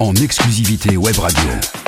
en exclusivité web radio.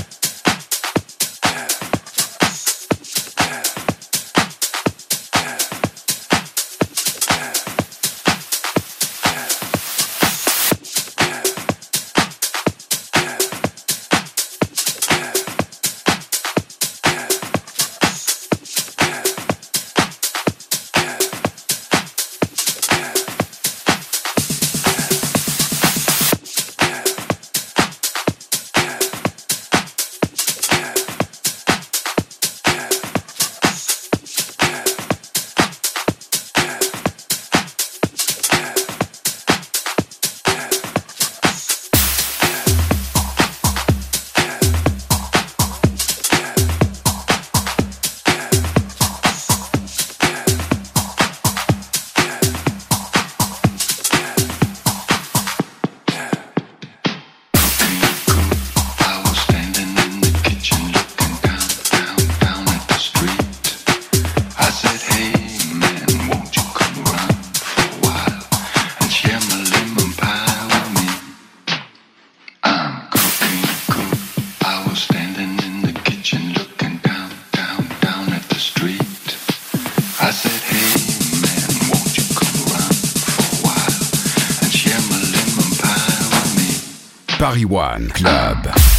One Club.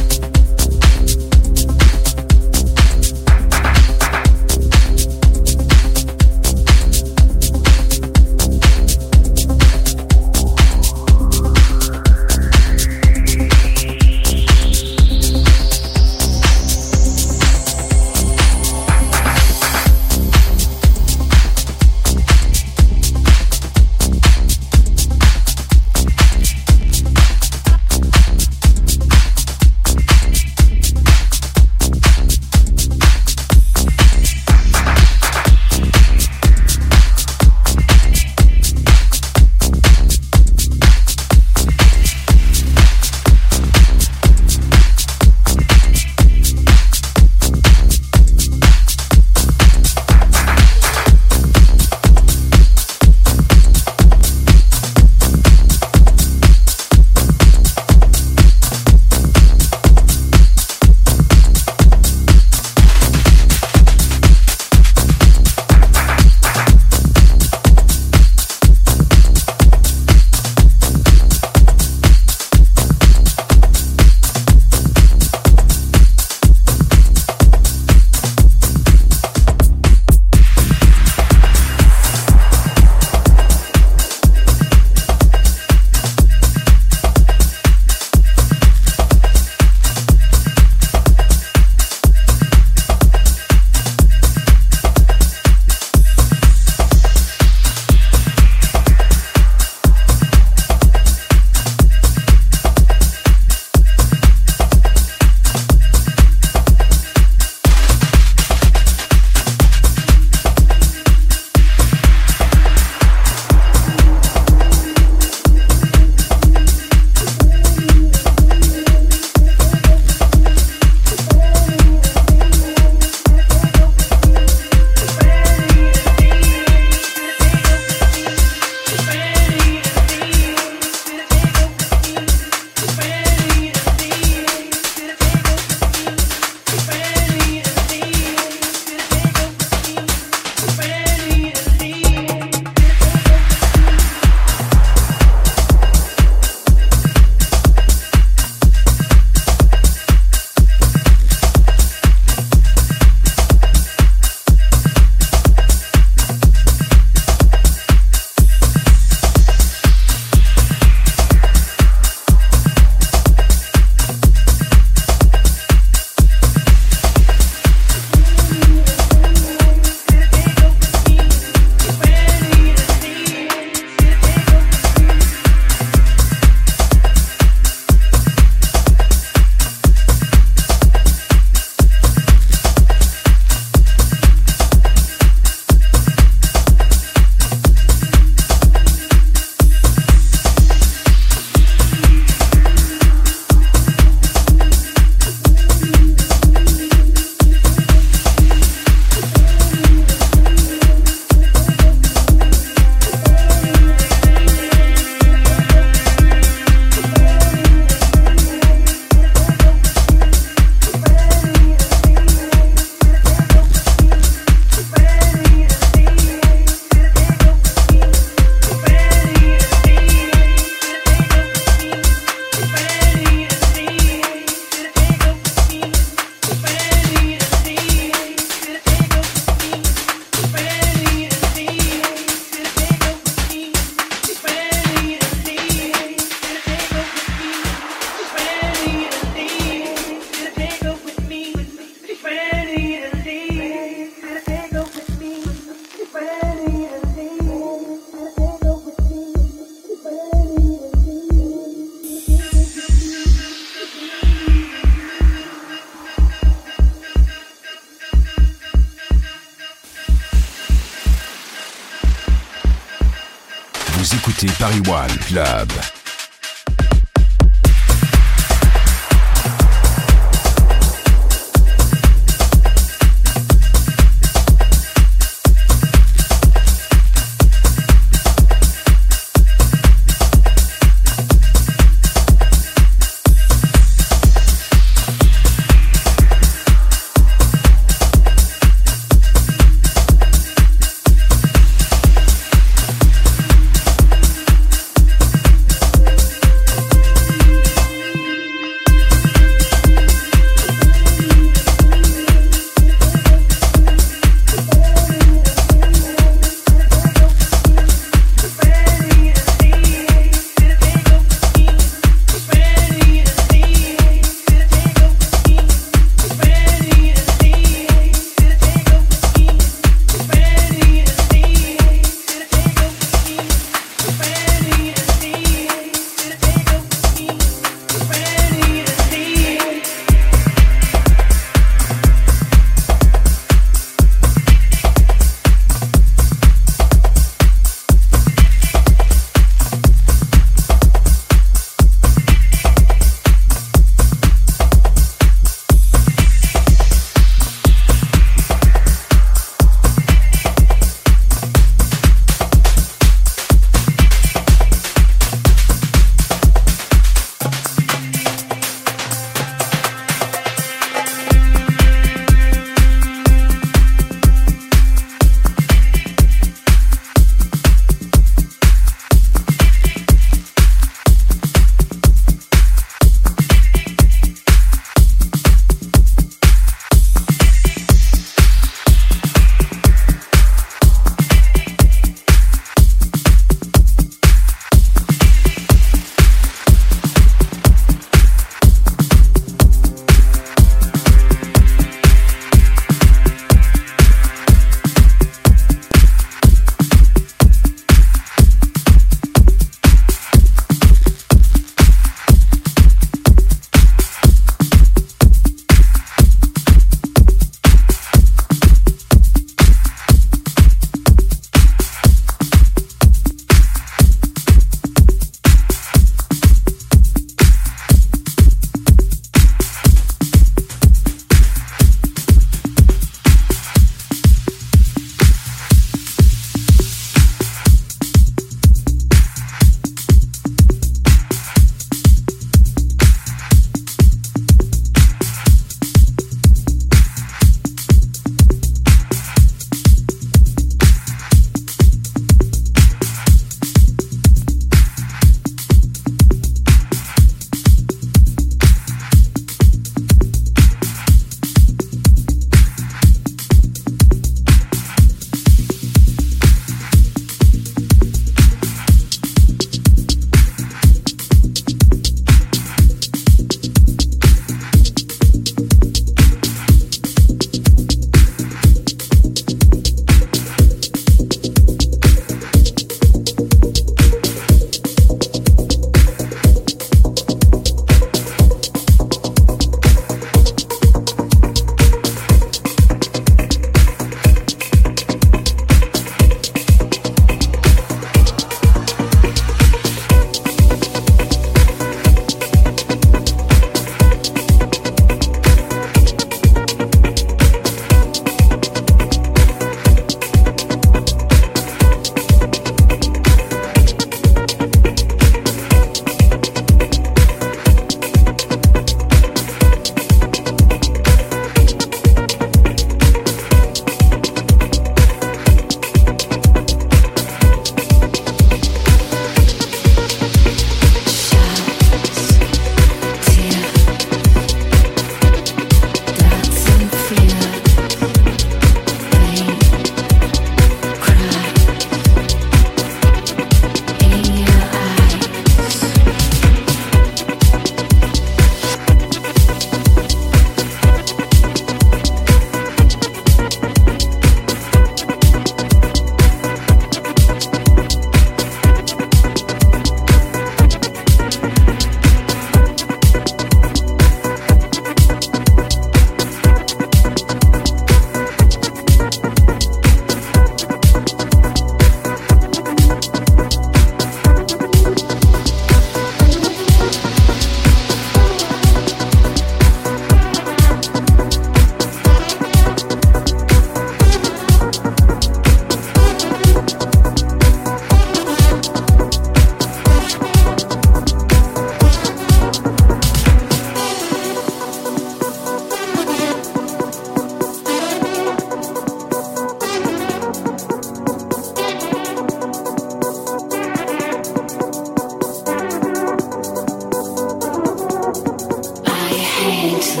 I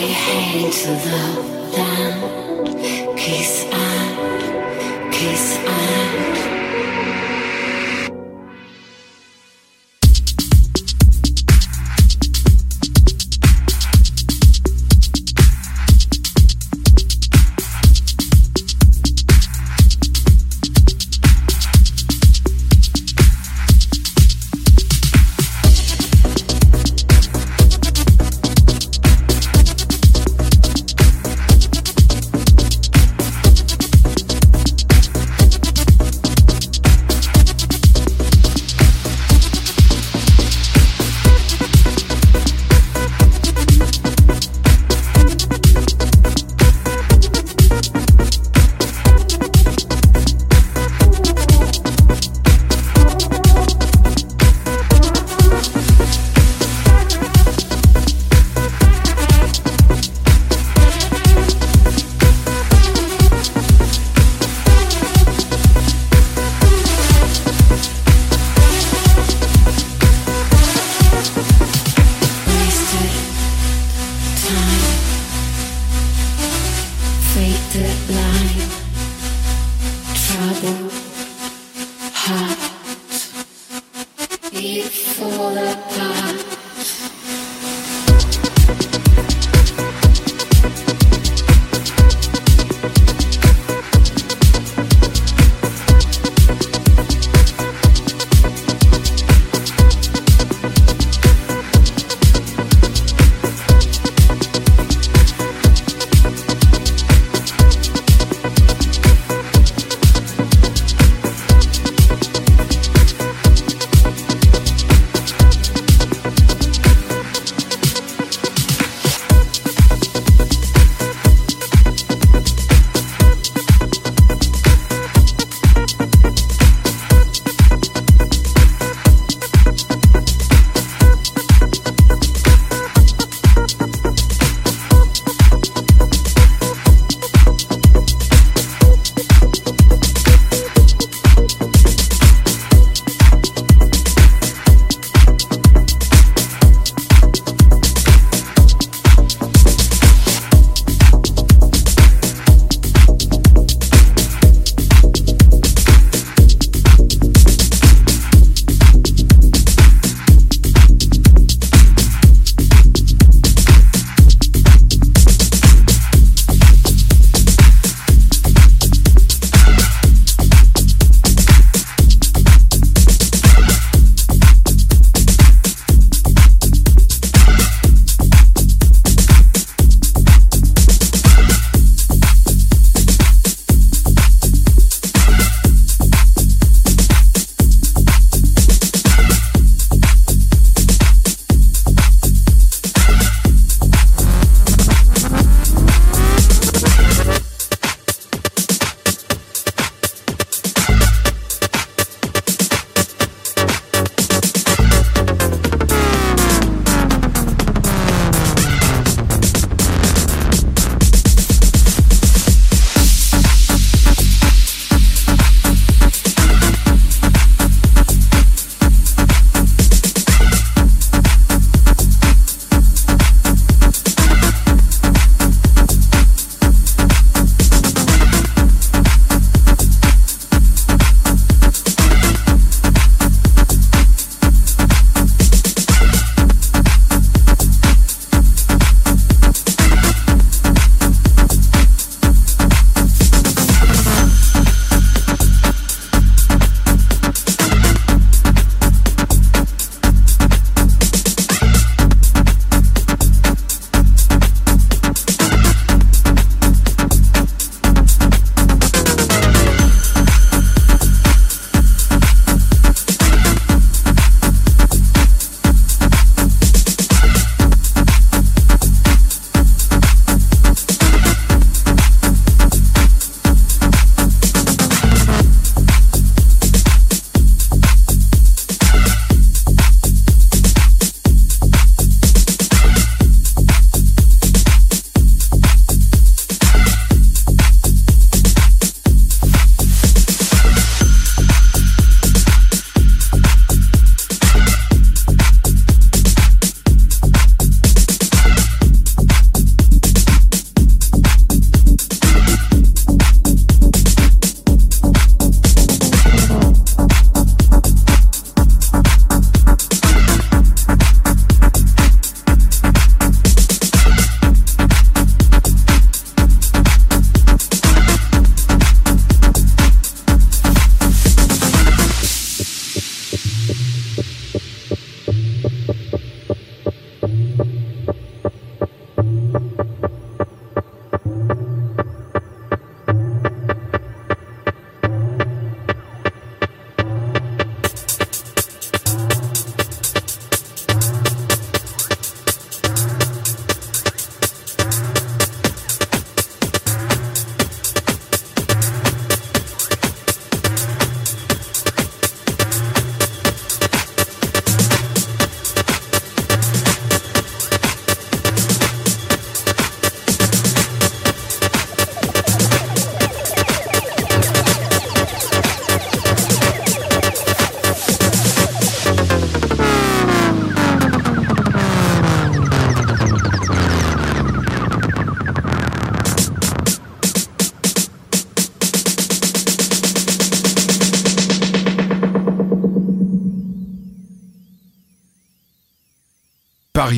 hate to love them.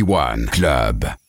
41 Club.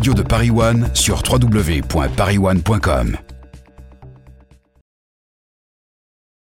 Radio de Paris One sur www.parisone.com.